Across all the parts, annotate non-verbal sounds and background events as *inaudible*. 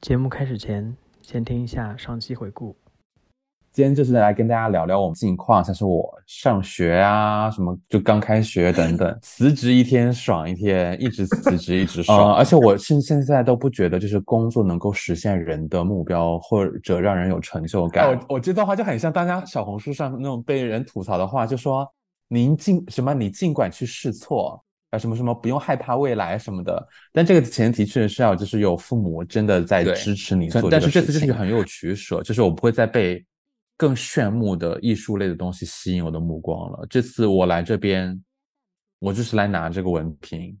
节目开始前，先听一下上期回顾。今天就是来跟大家聊聊我们近况，像是我上学啊，什么就刚开学等等，*laughs* 辞职一天爽一天，一直辞职一直爽。而且我现现在都不觉得就是工作能够实现人的目标，或者让人有成就感。我我这段话就很像大家小红书上那种被人吐槽的话，就说您尽什么，你尽管去试错啊，什么什么不用害怕未来什么的。但这个前提确实是要就是有父母真的在支持你做。但是这次就是很有取舍，就是我不会再被。更炫目的艺术类的东西吸引我的目光了。这次我来这边，我就是来拿这个文凭，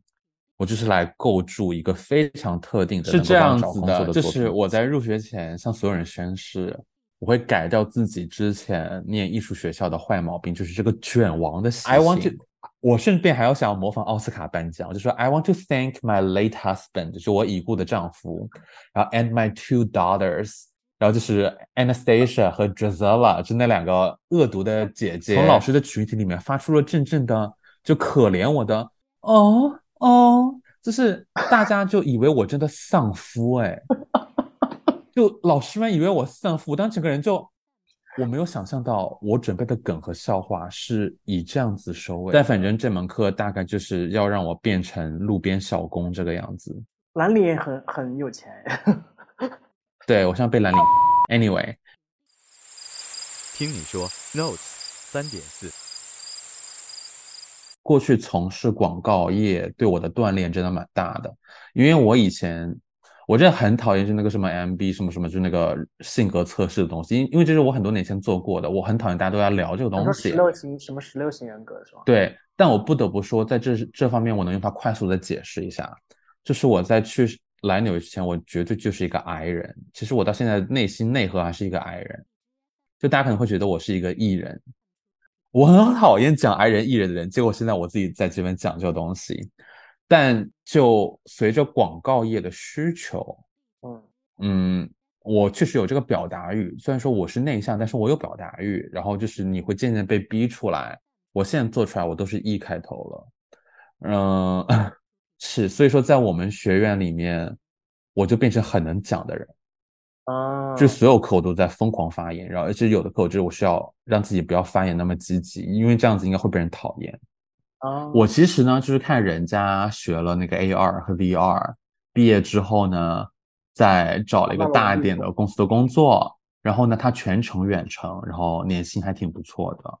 我就是来构筑一个非常特定的。是这样子的，就是我在入学前向所有人宣誓，我会改掉自己之前念艺术学校的坏毛病，就是这个卷王的习性。I want to，我顺便还要想要模仿奥斯卡颁奖，我就说 I want to thank my late husband，就是我已故的丈夫，然后 and my two daughters。然后就是 Anastasia 和 Drizella，就那两个恶毒的姐姐，从老师的群体里面发出了阵阵的就可怜我的哦哦，就是大家就以为我真的丧夫哎，*laughs* 就老师们以为我丧夫，当整个人就我没有想象到我准备的梗和笑话是以这样子收尾，但反正这门课大概就是要让我变成路边小工这个样子。兰陵也很很有钱。*laughs* 对我像被蓝领。Anyway，听你说，Notes 三点四。过去从事广告业对我的锻炼真的蛮大的，因为我以前我真的很讨厌就那个什么 MB 什么什么，就那个性格测试的东西，因因为这是我很多年前做过的，我很讨厌大家都要聊这个东西。十六型什么十六型人格是吧？对，但我不得不说，在这这方面我能用它快速的解释一下，就是我在去。来纽约之前，我绝对就是一个矮人。其实我到现在内心内核还是一个矮人。就大家可能会觉得我是一个艺人，我很讨厌讲矮人艺人的人。结果现在我自己在这边讲这个东西，但就随着广告业的需求，嗯嗯，我确实有这个表达欲。虽然说我是内向，但是我有表达欲。然后就是你会渐渐被逼出来。我现在做出来，我都是 E 开头了，嗯。*laughs* 是，所以说在我们学院里面，我就变成很能讲的人，啊，就所有课我都在疯狂发言，然后而且有的课我就是我需要让自己不要发言那么积极，因为这样子应该会被人讨厌。啊，我其实呢就是看人家学了那个 AR 和 VR，毕业之后呢，再找了一个大一点的公司的工作，然后呢他全程远程，然后年薪还挺不错的，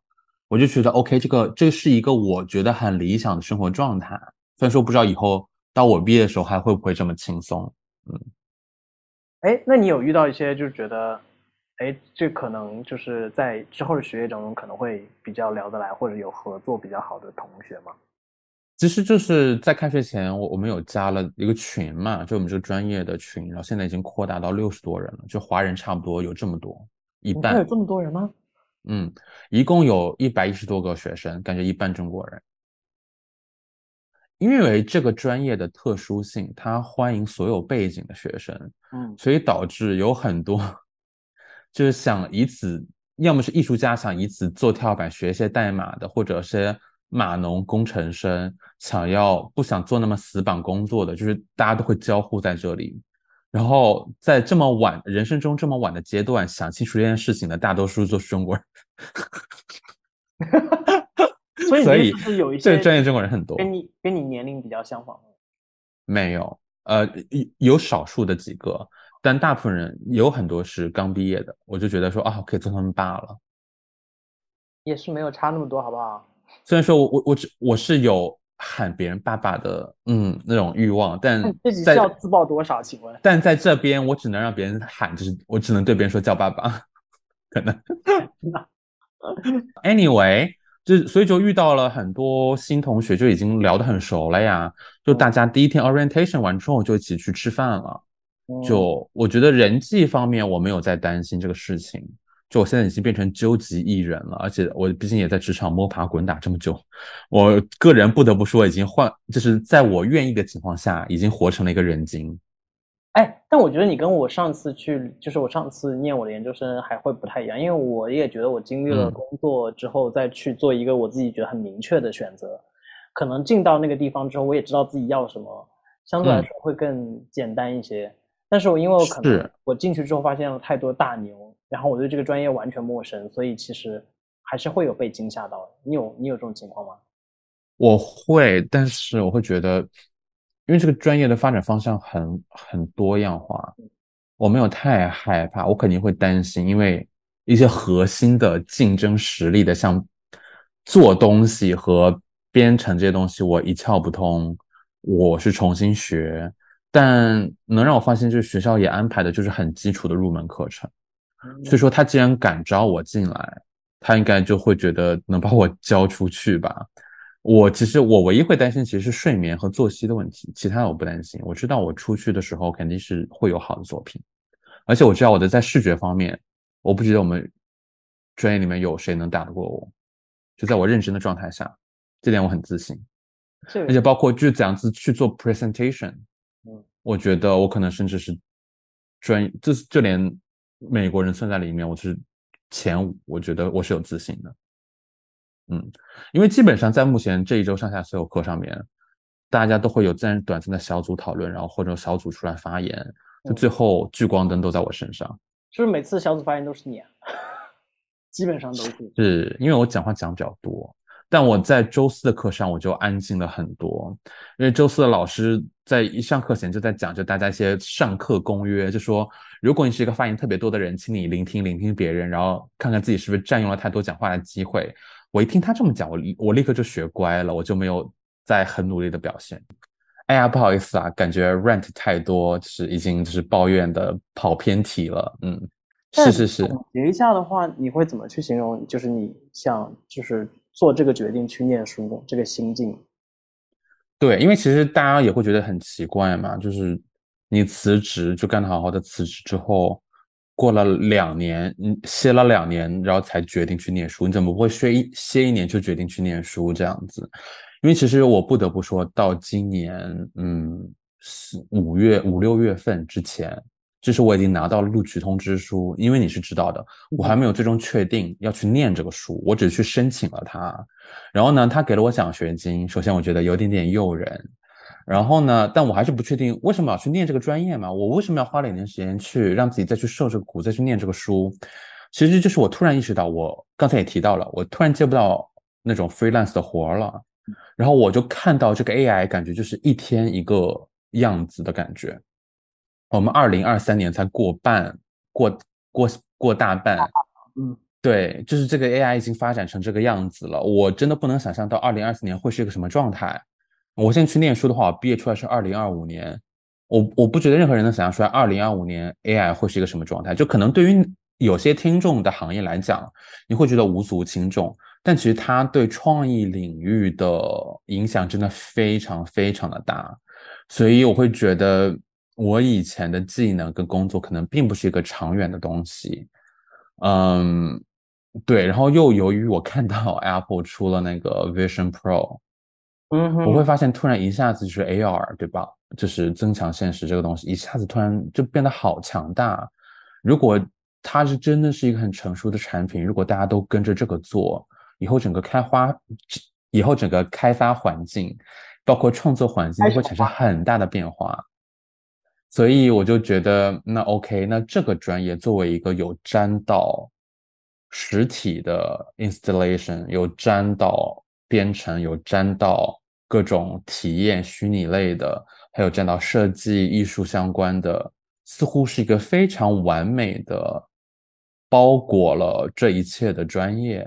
我就觉得 OK，这个这是一个我觉得很理想的生活状态。虽然说不知道以后到我毕业的时候还会不会这么轻松，嗯，哎，那你有遇到一些就是觉得，哎，这可能就是在之后的学业当中可能会比较聊得来，或者有合作比较好的同学吗？其实就是在开学前，我我们有加了一个群嘛，就我们这个专业的群，然后现在已经扩大到六十多人了，就华人差不多有这么多，一半有这么多人吗？嗯，一共有一百一十多个学生，感觉一半中国人。因为这个专业的特殊性，它欢迎所有背景的学生，嗯，所以导致有很多就是想以此，要么是艺术家想以此做跳板学一些代码的，或者是码农工程生想要不想做那么死板工作的，就是大家都会交互在这里。然后在这么晚人生中这么晚的阶段想清楚这件事情的大多数都是中国人。所以 *laughs* 是有一些专业中国人很多，跟你跟你年龄比较相仿没有，呃，有少数的几个，但大部分人有很多是刚毕业的，我就觉得说啊，可以做他们爸了，也是没有差那么多，好不好？虽然说我我我只我是有喊别人爸爸的，嗯，那种欲望，但自己要自爆多少？请问？但在这边我只能让别人喊，就是我只能对别人说叫爸爸，可能。Anyway。就所以就遇到了很多新同学，就已经聊得很熟了呀。就大家第一天 orientation 完之后就一起去吃饭了。就我觉得人际方面我没有在担心这个事情。就我现在已经变成究极艺人了，而且我毕竟也在职场摸爬滚打这么久，我个人不得不说已经换，就是在我愿意的情况下，已经活成了一个人精。哎，但我觉得你跟我上次去，就是我上次念我的研究生还会不太一样，因为我也觉得我经历了工作之后再去做一个我自己觉得很明确的选择，可能进到那个地方之后，我也知道自己要什么，相对来说会更简单一些。但是我因为我可能是我进去之后发现了太多大牛，然后我对这个专业完全陌生，所以其实还是会有被惊吓到的。你有你有这种情况吗？我会，但是我会觉得，因为这个专业的发展方向很很多样化，我没有太害怕，我肯定会担心，因为一些核心的竞争实力的，像做东西和编程这些东西，我一窍不通，我是重新学。但能让我放心，就是学校也安排的就是很基础的入门课程，所以说他既然敢招我进来，他应该就会觉得能把我教出去吧。我其实我唯一会担心其实是睡眠和作息的问题，其他的我不担心。我知道我出去的时候肯定是会有好的作品，而且我知道我的在视觉方面，我不觉得我们专业里面有谁能打得过我，就在我认真的状态下，这点我很自信。这而且包括就是怎样子去做 presentation，嗯，我觉得我可能甚至是专，就是就连美国人算在里面，我是前五，我觉得我是有自信的。嗯，因为基本上在目前这一周上下所有课上面，大家都会有自然短暂的小组讨论，然后或者小组出来发言，就最后聚光灯都在我身上。是不是每次小组发言都是你啊？*laughs* 基本上都是。是因为我讲话讲比较多，但我在周四的课上我就安静了很多，因为周四的老师在一上课前就在讲，就大家一些上课公约，就说如果你是一个发言特别多的人，请你聆听聆听别人，然后看看自己是不是占用了太多讲话的机会。我一听他这么讲，我我立刻就学乖了，我就没有再很努力的表现。哎呀，不好意思啊，感觉 rant 太多，就是已经就是抱怨的跑偏题了。嗯，是是是。总结一下的话，你会怎么去形容？就是你像就是做这个决定去念书的这个心境？对，因为其实大家也会觉得很奇怪嘛，就是你辞职就干得好好的，辞职之后。过了两年，嗯，歇了两年，然后才决定去念书。你怎么不会歇一歇一年就决定去念书这样子？因为其实我不得不说到今年，嗯，四五月五六月份之前，就是我已经拿到了录取通知书。因为你是知道的，我还没有最终确定要去念这个书，我只是去申请了它。然后呢，他给了我奖学金。首先，我觉得有点点诱人。然后呢？但我还是不确定为什么要去念这个专业嘛？我为什么要花两年时间去让自己再去受这个苦，再去念这个书？其实就是我突然意识到，我刚才也提到了，我突然接不到那种 freelance 的活了。然后我就看到这个 AI，感觉就是一天一个样子的感觉。我们二零二三年才过半，过过过大半，嗯，对，就是这个 AI 已经发展成这个样子了。我真的不能想象到二零二四年会是一个什么状态。我现在去念书的话，我毕业出来是二零二五年，我我不觉得任何人能想象出来二零二五年 AI 会是一个什么状态。就可能对于有些听众的行业来讲，你会觉得无足轻重，但其实它对创意领域的影响真的非常非常的大。所以我会觉得我以前的技能跟工作可能并不是一个长远的东西。嗯，对。然后又由于我看到 *laughs* Apple 出了那个 Vision Pro。嗯，我会发现突然一下子就是 AR，对吧？就是增强现实这个东西，一下子突然就变得好强大。如果它是真的是一个很成熟的产品，如果大家都跟着这个做，以后整个开花，以后整个开发环境，包括创作环境，都会产生很大的变化。所以我就觉得，那 OK，那这个专业作为一个有沾到实体的 installation，有沾到编程，有沾到。各种体验、虚拟类的，还有沾到设计、艺术相关的，似乎是一个非常完美的包裹了这一切的专业。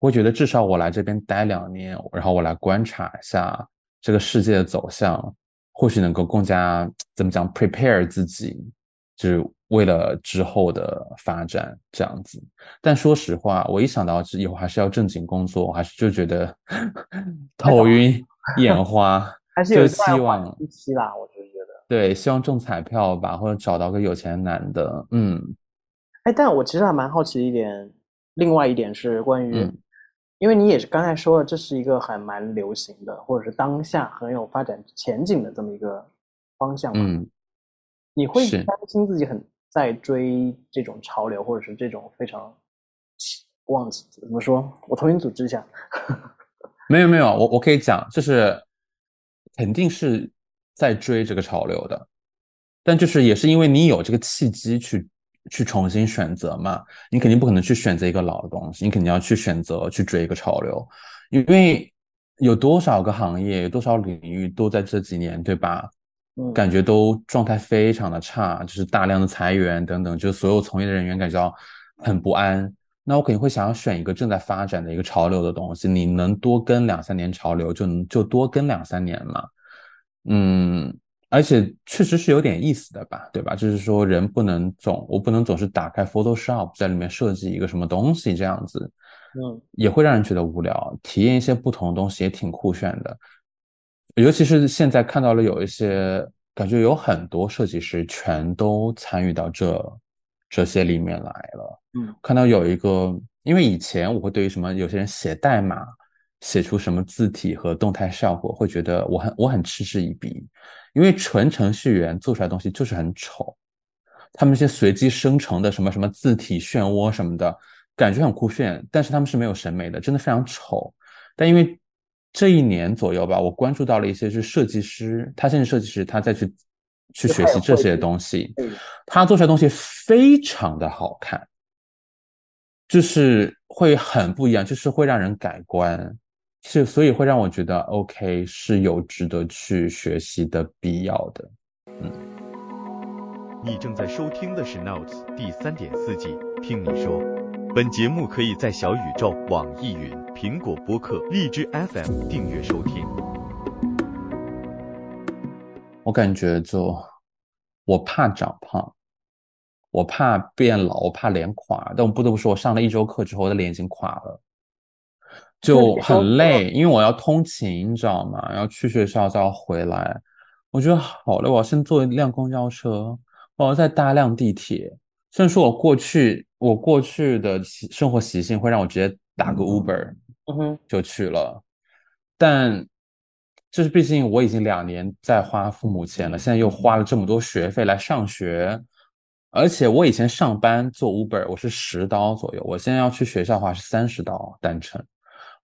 我觉得至少我来这边待两年，然后我来观察一下这个世界的走向，或许能够更加怎么讲，prepare 自己，就是为了之后的发展这样子。但说实话，我一想到以后还是要正经工作，我还是就觉得 *laughs* 头晕。眼花，*laughs* 还是有希望一期啦，我就觉得对，希望中彩票吧，或者找到个有钱男的，嗯，哎，但我其实还蛮好奇一点，另外一点是关于，因为你也是刚才说了，这是一个还蛮流行的，或者是当下很有发展前景的这么一个方向嘛，嗯，你会担心自己很在追这种潮流，或者是这种非常忘记怎么说，我重新组织一下。*laughs* 没有没有，我我可以讲，就是肯定是在追这个潮流的，但就是也是因为你有这个契机去去重新选择嘛，你肯定不可能去选择一个老的东西，你肯定要去选择去追一个潮流，因为有多少个行业，有多少领域都在这几年，对吧？感觉都状态非常的差，就是大量的裁员等等，就是所有从业的人员感觉到很不安。那我肯定会想要选一个正在发展的一个潮流的东西，你能多跟两三年潮流，就能就多跟两三年嘛。嗯，而且确实是有点意思的吧，对吧？就是说人不能总，我不能总是打开 Photoshop 在里面设计一个什么东西这样子，嗯，也会让人觉得无聊。体验一些不同的东西也挺酷炫的。尤其是现在看到了有一些感觉有很多设计师全都参与到这这些里面来了。嗯，看到有一个，因为以前我会对于什么有些人写代码写出什么字体和动态效果，会觉得我很我很嗤之以鼻，因为纯程序员做出来的东西就是很丑。他们那些随机生成的什么什么字体漩涡什么的，感觉很酷炫，但是他们是没有审美的，真的非常丑。但因为这一年左右吧，我关注到了一些是设计师，他现在设计师，他再去去学习这些东西，他做出来东西非常的好看，就是会很不一样，就是会让人改观，是所以会让我觉得 OK 是有值得去学习的必要的。嗯，你正在收听的是 Notes 第三点四季，听你说。本节目可以在小宇宙、网易云、苹果播客、荔枝 FM 订阅收听。我感觉就我怕长胖，我怕变老，我怕脸垮。但我不得不说，我上了一周课之后，我的脸已经垮了，就很累，因为我要通勤，你知道吗？然后去学校再要回来，我觉得好累。我要先坐一辆公交车，我要再搭辆地铁。虽然说我过去我过去的生活习性会让我直接打个 Uber，嗯哼，就去了，但就是毕竟我已经两年在花父母钱了，现在又花了这么多学费来上学，而且我以前上班做 Uber 我是十刀左右，我现在要去学校的话是三十刀单程，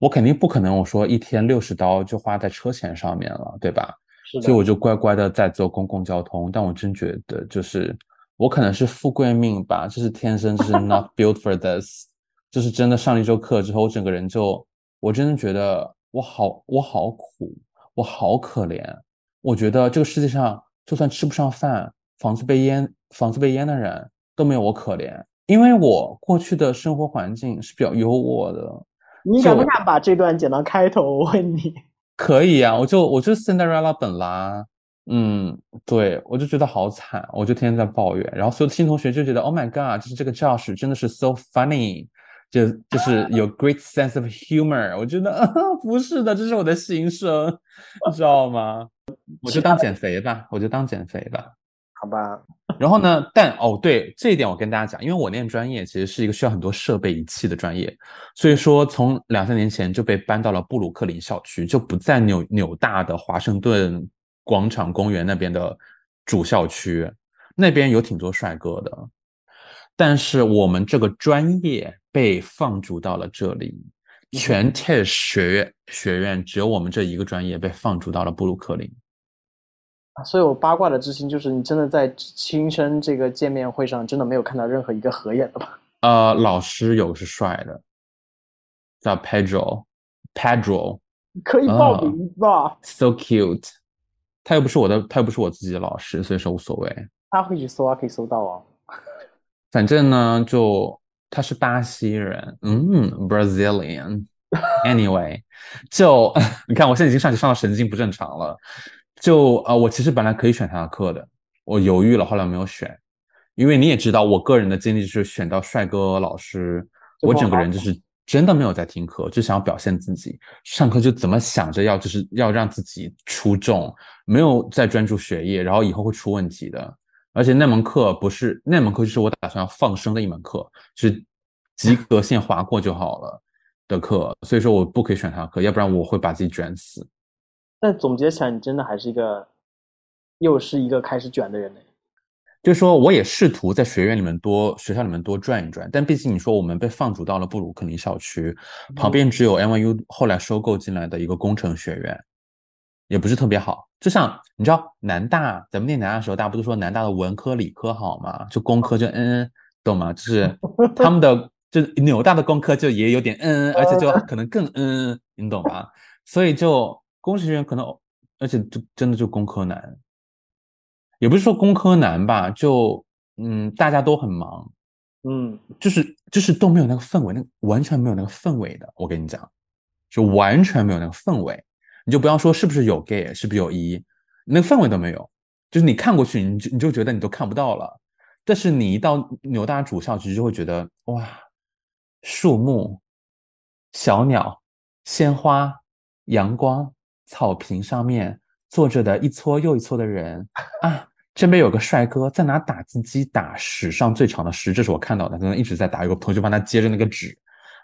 我肯定不可能我说一天六十刀就花在车钱上面了，对吧？所以我就乖乖的在坐公共交通，但我真觉得就是。我可能是富贵命吧，这是天生就是 *laughs* not built for this，就是真的上了一周课之后，我整个人就，我真的觉得我好我好苦，我好可怜。我觉得这个世界上就算吃不上饭，房子被淹，房子被淹的人都没有我可怜，因为我过去的生活环境是比较优渥的。你敢不敢把这段剪到开头？我问你。*laughs* 可以啊，我就我就 Cinderella 本啦。嗯，对我就觉得好惨，我就天天在抱怨，然后所有的新同学就觉得，Oh my God，就是这个教室真的是 so funny，就就是有 great sense of humor。我觉得 *laughs* 不是的，这是我的心声，你知道吗？*laughs* 我就当减肥吧，我就当减肥吧，好吧。然后呢，但哦，对这一点我跟大家讲，因为我念专业其实是一个需要很多设备仪器的专业，所以说从两三年前就被搬到了布鲁克林校区，就不在纽纽大的华盛顿。广场公园那边的主校区，那边有挺多帅哥的，但是我们这个专业被放逐到了这里，全 Tisch 学院学院只有我们这一个专业被放逐到了布鲁克林。所以我八卦的之心就是，你真的在亲身这个见面会上真的没有看到任何一个合眼的吧？呃，老师有是帅的，叫 Pedro，Pedro 可以报名吧？So cute。他又不是我的，他又不是我自己的老师，所以说无所谓。他会去搜啊，可以搜到啊。反正呢，就他是巴西人，嗯，Brazilian。*laughs* Anyway，就 *laughs* 你看，我现在已经上去上到神经不正常了。就呃，我其实本来可以选他的课的，我犹豫了，后来没有选，因为你也知道，我个人的经历就是选到帅哥老师，我整个人就是。真的没有在听课，就想要表现自己。上课就怎么想着要就是要让自己出众，没有在专注学业，然后以后会出问题的。而且那门课不是那门课，就是我打算要放生的一门课，是及格线划过就好了的课。所以说我不可以选他的课，要不然我会把自己卷死。但总结起来，你真的还是一个，又是一个开始卷的人呢。就是说，我也试图在学院里面多、学校里面多转一转，但毕竟你说我们被放逐到了布鲁克林校区，旁边只有 NYU 后来收购进来的一个工程学院，也不是特别好。就像你知道南大，咱们念南大的时候，大家不都说南大的文科理科好吗？就工科就嗯嗯，懂吗？就是 *laughs* 他们的就纽大的工科就也有点嗯嗯，而且就可能更嗯嗯，你懂吧？所以就工程学院可能，而且就真的就工科难，也不是说工科难吧，就嗯大家都很忙，嗯，就是就是都没有那个氛围，那完全没有那个氛围的。我跟你讲，就完全没有那个氛围。你就不要说是不是有 gay，是不是有一，那个氛围都没有。就是你看过去，你就你就觉得你都看不到了。但是你一到纽大主校区，就会觉得哇，树木、小鸟、鲜花、阳光、草坪上面坐着的一撮又一撮的人啊，这边有个帅哥在拿打字机打史上最长的诗，这是我看到的，可能一直在打，有个同学帮他接着那个纸。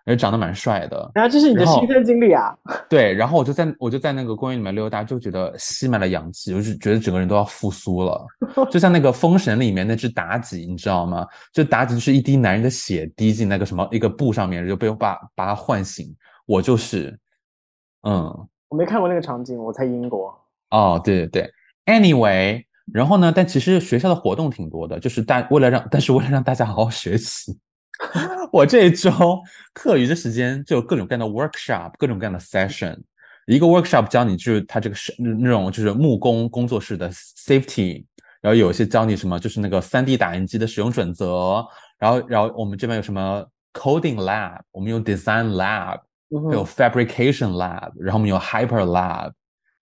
也长得蛮帅的，然后这是你的亲身经历啊？*laughs* 对，然后我就在我就在那个公园里面溜达，就觉得吸满了阳气，我就是觉得整个人都要复苏了，就像那个《封神》里面那只妲己，你知道吗？就妲己就是一滴男人的血滴进那个什么一个布上面，就被我把把他唤醒。我就是，嗯，我没看过那个场景，我在英国。哦，对对对，anyway，然后呢？但其实学校的活动挺多的，就是大为了让，但是为了让大家好好学习。*laughs* 我这一周课余的时间就有各种各样的 workshop，各种各样的 session。一个 workshop 教你就是他这个是那种就是木工工作室的 safety，然后有一些教你什么就是那个 3D 打印机的使用准则。然后然后我们这边有什么 coding lab，我们有 design lab，有 fabrication lab，然后我们有 hyper lab，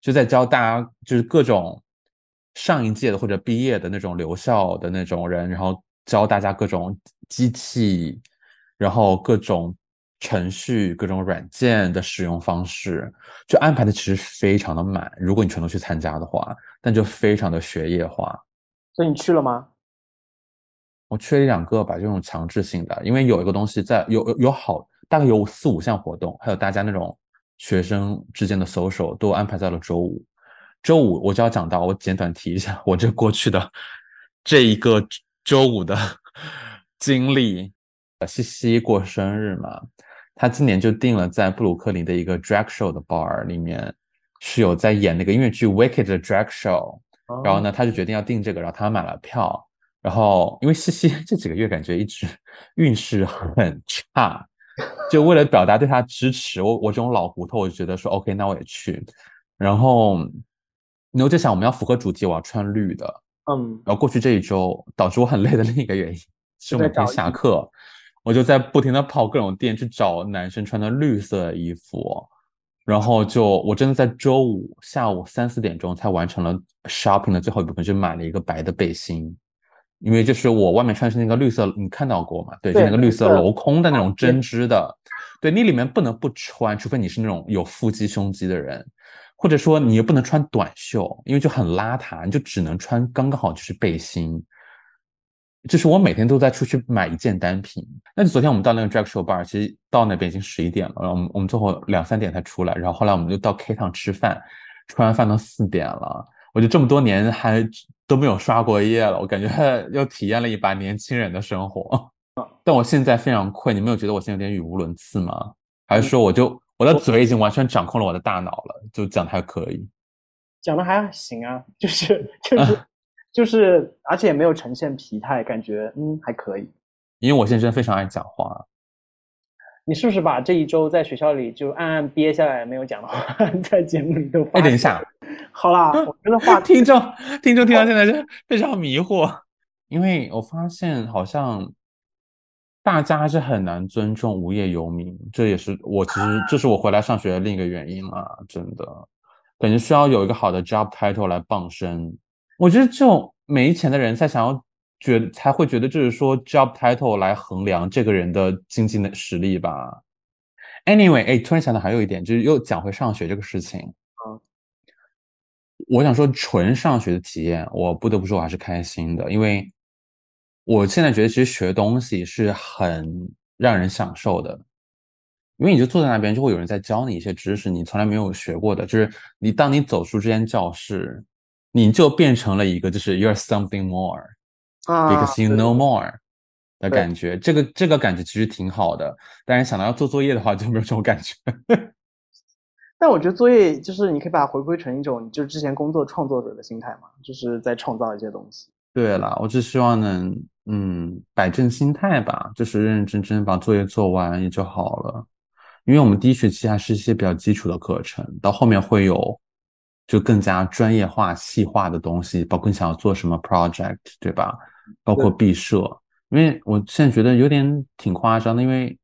就在教大家就是各种上一届的或者毕业的那种留校的那种人，然后教大家各种。机器，然后各种程序、各种软件的使用方式，就安排的其实非常的满。如果你全都去参加的话，但就非常的学业化。所以你去了吗？我去了一两个吧，这种强制性的，因为有一个东西在有有有好大概有四五项活动，还有大家那种学生之间的 social 都安排在了周五。周五我就要讲到，我简短提一下我这过去的这一个周五的。*laughs* 经历，西西过生日嘛，他今年就定了在布鲁克林的一个 drag show 的 bar 里面，是有在演那个音乐剧 Wicked 的 drag show，然后呢，他就决定要订这个，然后他买了票，然后因为西西 *laughs* 这几个月感觉一直运势很差，就为了表达对他支持，我我这种老骨头，我就觉得说 OK，那我也去，然后，然后就想我们要符合主题，我要穿绿的，嗯，然后过去这一周导致我很累的另一个原因。是每天下课，我就在不停的跑各种店去找男生穿的绿色的衣服，然后就我真的在周五下午三四点钟才完成了 shopping 的最后一部分，就买了一个白的背心，因为就是我外面穿的是那个绿色，你看到过吗？对，就那个绿色镂空的那种针织的，对你里面不能不穿，除非你是那种有腹肌胸肌的人，或者说你又不能穿短袖，因为就很邋遢，你就只能穿刚刚好就是背心。就是我每天都在出去买一件单品。那就昨天我们到那个 drag show bar，其实到那边已经十一点了，然后我们我们最后两三点才出来，然后后来我们就到 K 堂吃饭，吃完饭都四点了。我就这么多年还都没有刷过夜了，我感觉 *laughs* 又体验了一把年轻人的生活。*laughs* 但我现在非常困，你没有觉得我现在有点语无伦次吗？还是说我就我的嘴已经完全掌控了我的大脑了，就讲的还可以？讲的还行啊，就是 *laughs* 就是。就是，而且也没有呈现疲态，感觉嗯还可以。因为我现在真的非常爱讲话。你是不是把这一周在学校里就暗暗憋下来没有讲的话，*laughs* 在节目里都？哎，等一下，好啦，我觉得话听众听众听到现在就非常迷惑，因为我发现好像大家还是很难尊重无业游民，这也是我其实这是我回来上学的另一个原因嘛，真的感觉需要有一个好的 job title 来傍身。我觉得这种没钱的人才想要觉才会觉得就是说 job title 来衡量这个人的经济的实力吧。Anyway，哎，突然想到还有一点，就是又讲回上学这个事情。嗯，我想说纯上学的体验，我不得不说我还是开心的，因为我现在觉得其实学东西是很让人享受的，因为你就坐在那边，就会有人在教你一些知识，你从来没有学过的，就是你当你走出这间教室。你就变成了一个就是 you're something more because you know more 的感觉，这个这个感觉其实挺好的。但是想到要做作业的话，就没有这种感觉。*laughs* 但我觉得作业就是你可以把它回归成一种，就是之前工作创作者的心态嘛，就是在创造一些东西。对了，我只希望能嗯摆正心态吧，就是认认真真把作业做完也就好了。因为我们第一学期还是一些比较基础的课程，到后面会有就更加专业化、细化的东西，包括你想要做什么 project，对吧？包括毕设。因为我现在觉得有点挺夸张的，因为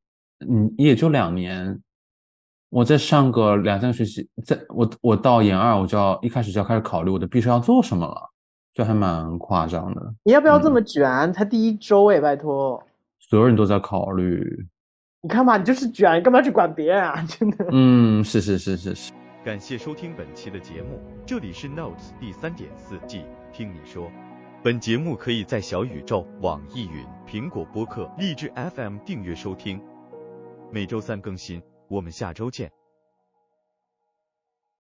嗯也就两年。我再上个两三个学期，在我我到研二，我就要一开始就要开始考虑我的毕设要做什么了，就还蛮夸张的。你要不要这么卷？才第一周哎，拜托。所有人都在考虑。你看嘛，你就是卷，你干嘛去管别人啊？*laughs* 真的。嗯，是是是是是。感谢收听本期的节目，这里是 Notes 第三点四季，听你说。本节目可以在小宇宙、网易云、苹果播客、荔枝 FM 订阅收听，每周三更新。我们下周见。